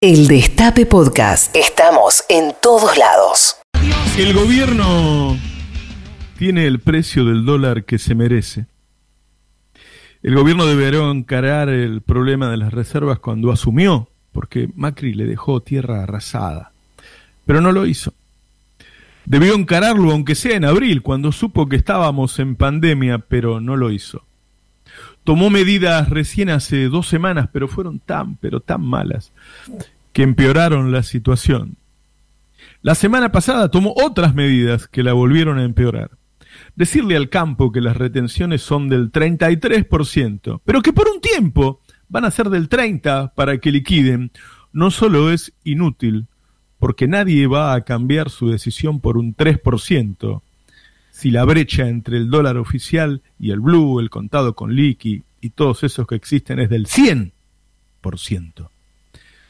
El Destape Podcast. Estamos en todos lados. El gobierno tiene el precio del dólar que se merece. El gobierno debería encarar el problema de las reservas cuando asumió, porque Macri le dejó tierra arrasada. Pero no lo hizo. Debió encararlo aunque sea en abril, cuando supo que estábamos en pandemia, pero no lo hizo. Tomó medidas recién hace dos semanas, pero fueron tan, pero tan malas, que empeoraron la situación. La semana pasada tomó otras medidas que la volvieron a empeorar. Decirle al campo que las retenciones son del 33%, pero que por un tiempo van a ser del 30% para que liquiden, no solo es inútil, porque nadie va a cambiar su decisión por un 3%, si la brecha entre el dólar oficial y el blue, el contado con liqui y todos esos que existen es del 100%.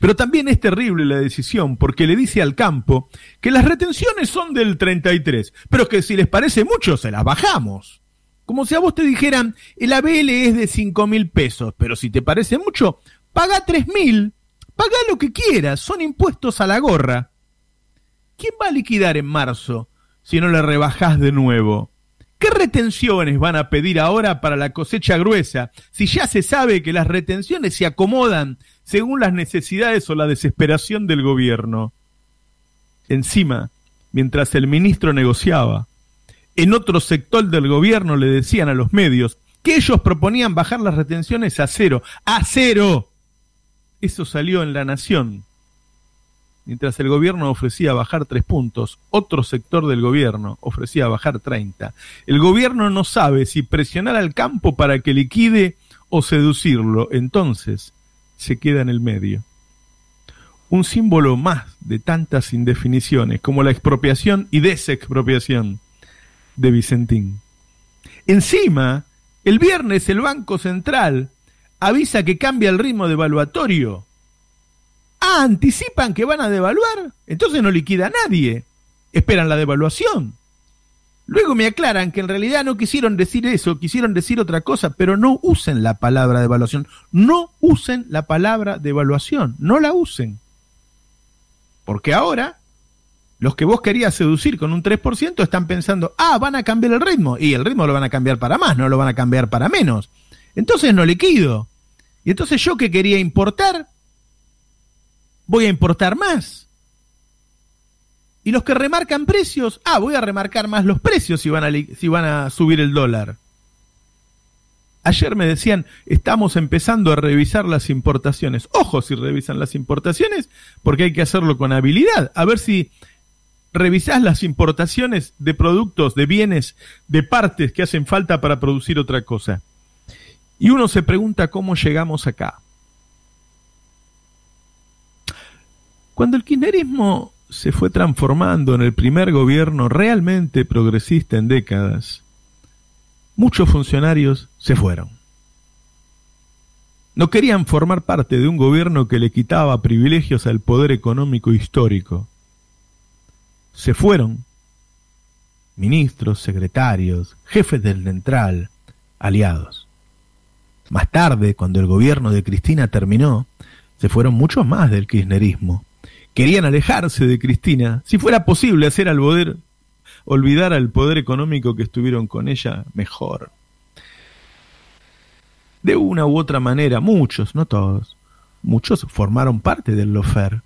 Pero también es terrible la decisión porque le dice al campo que las retenciones son del 33, pero que si les parece mucho se las bajamos. Como si a vos te dijeran, el ABL es de 5 mil pesos, pero si te parece mucho, paga 3 mil, paga lo que quieras, son impuestos a la gorra. ¿Quién va a liquidar en marzo si no le rebajás de nuevo? ¿Qué retenciones van a pedir ahora para la cosecha gruesa si ya se sabe que las retenciones se acomodan según las necesidades o la desesperación del gobierno? Encima, mientras el ministro negociaba, en otro sector del gobierno le decían a los medios que ellos proponían bajar las retenciones a cero. ¡A cero! Eso salió en La Nación Mientras el gobierno ofrecía bajar tres puntos, otro sector del gobierno ofrecía bajar 30. El gobierno no sabe si presionar al campo para que liquide o seducirlo, entonces se queda en el medio. Un símbolo más de tantas indefiniciones como la expropiación y desexpropiación de Vicentín. Encima, el viernes el Banco Central avisa que cambia el ritmo devaluatorio Ah, anticipan que van a devaluar. Entonces no liquida a nadie. Esperan la devaluación. Luego me aclaran que en realidad no quisieron decir eso, quisieron decir otra cosa, pero no usen la palabra devaluación. No usen la palabra devaluación. No la usen. Porque ahora los que vos querías seducir con un 3% están pensando, ah, van a cambiar el ritmo. Y el ritmo lo van a cambiar para más, no lo van a cambiar para menos. Entonces no liquido. Y entonces yo que quería importar, voy a importar más. Y los que remarcan precios, ah, voy a remarcar más los precios si van a, si van a subir el dólar. Ayer me decían, estamos empezando a revisar las importaciones. Ojo si revisan las importaciones, porque hay que hacerlo con habilidad. A ver si revisás las importaciones de productos, de bienes, de partes que hacen falta para producir otra cosa. Y uno se pregunta cómo llegamos acá. Cuando el kirchnerismo se fue transformando en el primer gobierno realmente progresista en décadas, muchos funcionarios se fueron. No querían formar parte de un gobierno que le quitaba privilegios al poder económico histórico. Se fueron ministros, secretarios, jefes del central, aliados. Más tarde, cuando el gobierno de Cristina terminó, se fueron muchos más del kirchnerismo querían alejarse de Cristina, si fuera posible hacer al poder, olvidar al poder económico que estuvieron con ella, mejor. De una u otra manera, muchos, no todos, muchos formaron parte del lofer,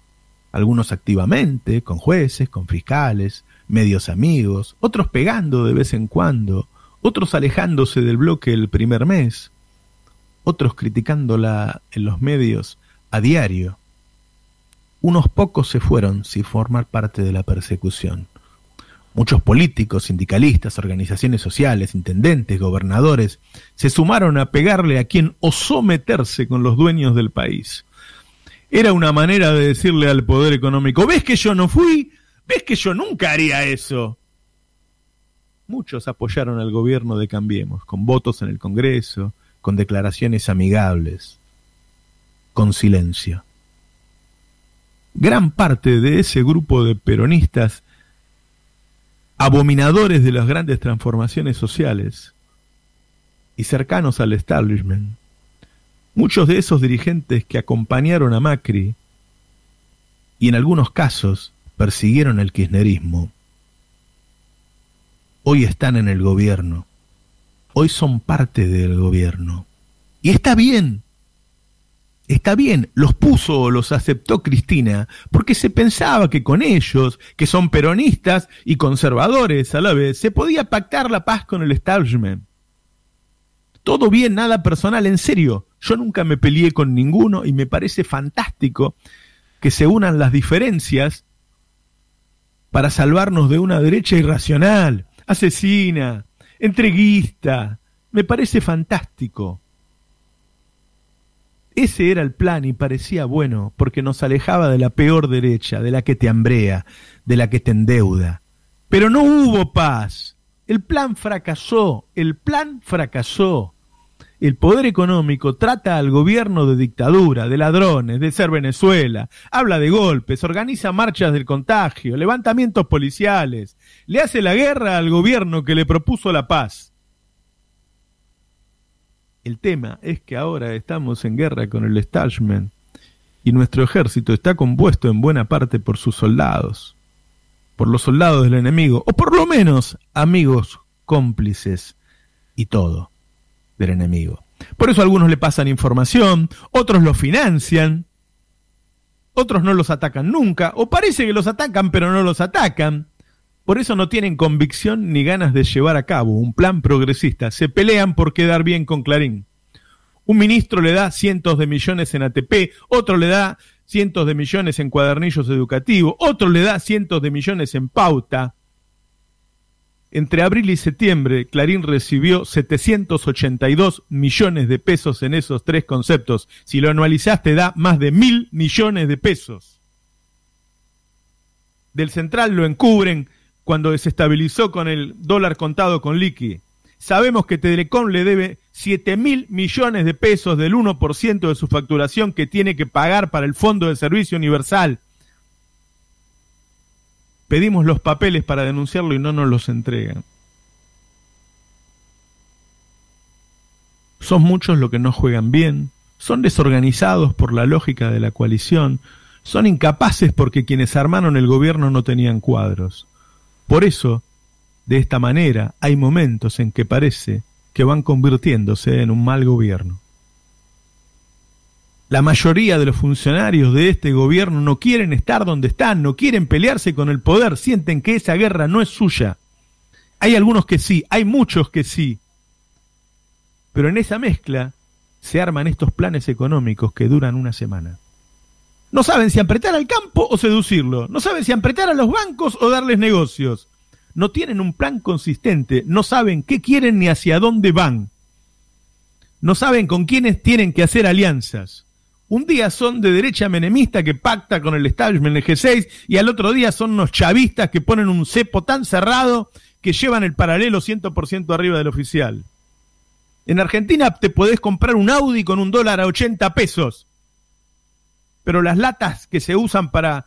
algunos activamente, con jueces, con fiscales, medios amigos, otros pegando de vez en cuando, otros alejándose del bloque el primer mes, otros criticándola en los medios a diario unos pocos se fueron sin formar parte de la persecución. Muchos políticos, sindicalistas, organizaciones sociales, intendentes, gobernadores, se sumaron a pegarle a quien osó meterse con los dueños del país. Era una manera de decirle al poder económico, ¿ves que yo no fui? ¿Ves que yo nunca haría eso? Muchos apoyaron al gobierno de Cambiemos, con votos en el Congreso, con declaraciones amigables, con silencio gran parte de ese grupo de peronistas abominadores de las grandes transformaciones sociales y cercanos al establishment, muchos de esos dirigentes que acompañaron a Macri y en algunos casos persiguieron el kirchnerismo, hoy están en el gobierno, hoy son parte del gobierno. Y está bien, está bien, los puso o los aceptó Cristina, porque se pensaba que con ellos, que son peronistas y conservadores a la vez, se podía pactar la paz con el establishment. Todo bien, nada personal, en serio. Yo nunca me peleé con ninguno y me parece fantástico que se unan las diferencias para salvarnos de una derecha irracional, asesina, entreguista. Me parece fantástico. Ese era el plan y parecía bueno porque nos alejaba de la peor derecha, de la que te hambrea, de la que te endeuda. Pero no hubo paz. El plan fracasó, el plan fracasó. El poder económico trata al gobierno de dictadura, de ladrones, de ser Venezuela, habla de golpes, organiza marchas del contagio, levantamientos policiales, le hace la guerra al gobierno que le propuso la paz. El tema es que ahora estamos en guerra con el establishment y nuestro ejército está compuesto en buena parte por sus soldados, por los soldados del enemigo, o por lo menos amigos, cómplices y todo del enemigo. Por eso algunos le pasan información, otros lo financian, otros no los atacan nunca, o parece que los atacan pero no los atacan. Por eso no tienen convicción ni ganas de llevar a cabo un plan progresista. Se pelean por quedar bien con Clarín. Un ministro le da cientos de millones en ATP, otro le da cientos de millones en cuadernillos educativos, otro le da cientos de millones en pauta. Entre abril y septiembre, Clarín recibió 782 millones de pesos en esos tres conceptos. Si lo anualizaste, da más de mil millones de pesos. Del central lo encubren cuando desestabilizó con el dólar contado con liqui. Sabemos que Telecom le debe 7 mil millones de pesos del 1% de su facturación que tiene que pagar para el Fondo de Servicio Universal. Pedimos los papeles para denunciarlo y no nos los entregan. Son muchos los que no juegan bien, son desorganizados por la lógica de la coalición, son incapaces porque quienes armaron el gobierno no tenían cuadros. Por eso, de esta manera, hay momentos en que parece que van convirtiéndose en un mal gobierno. La mayoría de los funcionarios de este gobierno no quieren estar donde están, no quieren pelearse con el poder, sienten que esa guerra no es suya. Hay algunos que sí, hay muchos que sí. Pero en esa mezcla se arman estos planes económicos que duran una semana. No saben si apretar al campo o seducirlo. No saben si apretar a los bancos o darles negocios. No tienen un plan consistente. No saben qué quieren ni hacia dónde van. No saben con quiénes tienen que hacer alianzas. Un día son de derecha menemista que pacta con el establishment el G6 y al otro día son unos chavistas que ponen un cepo tan cerrado que llevan el paralelo 100% arriba del oficial. En Argentina te podés comprar un Audi con un dólar a 80 pesos pero las latas que se usan para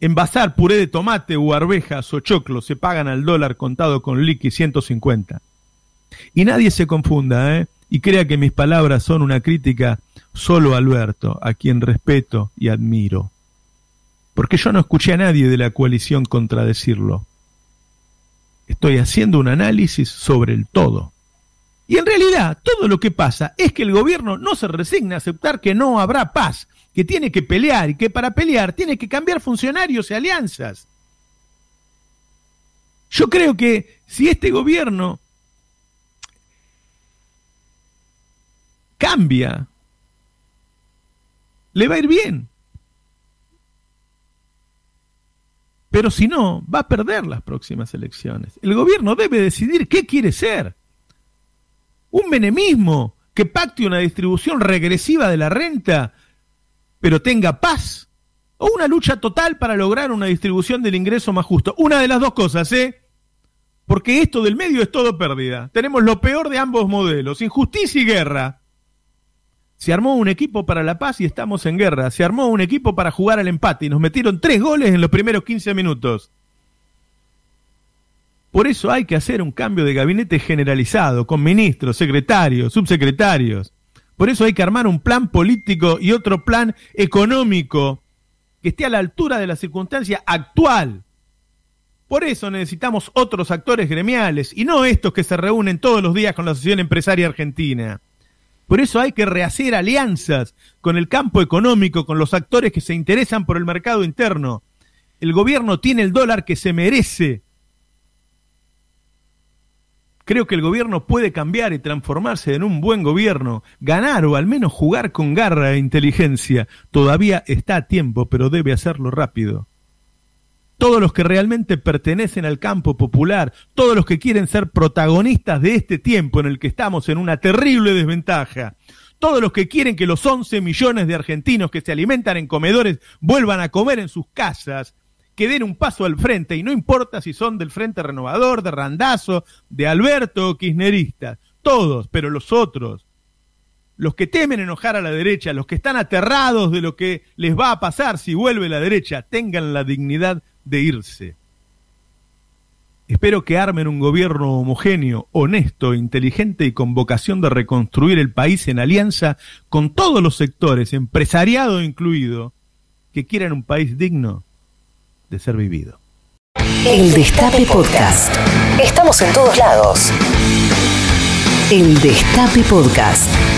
envasar puré de tomate o arvejas o choclo se pagan al dólar contado con liqui 150. Y nadie se confunda, ¿eh? Y crea que mis palabras son una crítica solo a Alberto, a quien respeto y admiro. Porque yo no escuché a nadie de la coalición contradecirlo. Estoy haciendo un análisis sobre el todo. Y en realidad, todo lo que pasa es que el gobierno no se resigna a aceptar que no habrá paz, que tiene que pelear y que para pelear tiene que cambiar funcionarios y alianzas. Yo creo que si este gobierno cambia, le va a ir bien. Pero si no, va a perder las próximas elecciones. El gobierno debe decidir qué quiere ser. Un menemismo que pacte una distribución regresiva de la renta pero tenga paz, o una lucha total para lograr una distribución del ingreso más justo. Una de las dos cosas, ¿eh? Porque esto del medio es todo pérdida. Tenemos lo peor de ambos modelos, injusticia y guerra. Se armó un equipo para la paz y estamos en guerra. Se armó un equipo para jugar al empate y nos metieron tres goles en los primeros 15 minutos. Por eso hay que hacer un cambio de gabinete generalizado, con ministros, secretarios, subsecretarios. Por eso hay que armar un plan político y otro plan económico que esté a la altura de la circunstancia actual. Por eso necesitamos otros actores gremiales y no estos que se reúnen todos los días con la Asociación Empresaria Argentina. Por eso hay que rehacer alianzas con el campo económico, con los actores que se interesan por el mercado interno. El gobierno tiene el dólar que se merece. Creo que el gobierno puede cambiar y transformarse en un buen gobierno, ganar o al menos jugar con garra e inteligencia. Todavía está a tiempo, pero debe hacerlo rápido todos los que realmente pertenecen al campo popular, todos los que quieren ser protagonistas de este tiempo en el que estamos en una terrible desventaja, todos los que quieren que los 11 millones de argentinos que se alimentan en comedores vuelvan a comer en sus casas, que den un paso al frente, y no importa si son del Frente Renovador, de Randazo, de Alberto o Kirchneristas, todos, pero los otros, los que temen enojar a la derecha, los que están aterrados de lo que les va a pasar si vuelve la derecha, tengan la dignidad de irse. Espero que armen un gobierno homogéneo, honesto, inteligente y con vocación de reconstruir el país en alianza con todos los sectores, empresariado incluido, que quieran un país digno de ser vivido. El Destape Podcast. Estamos en todos lados. El Destape Podcast.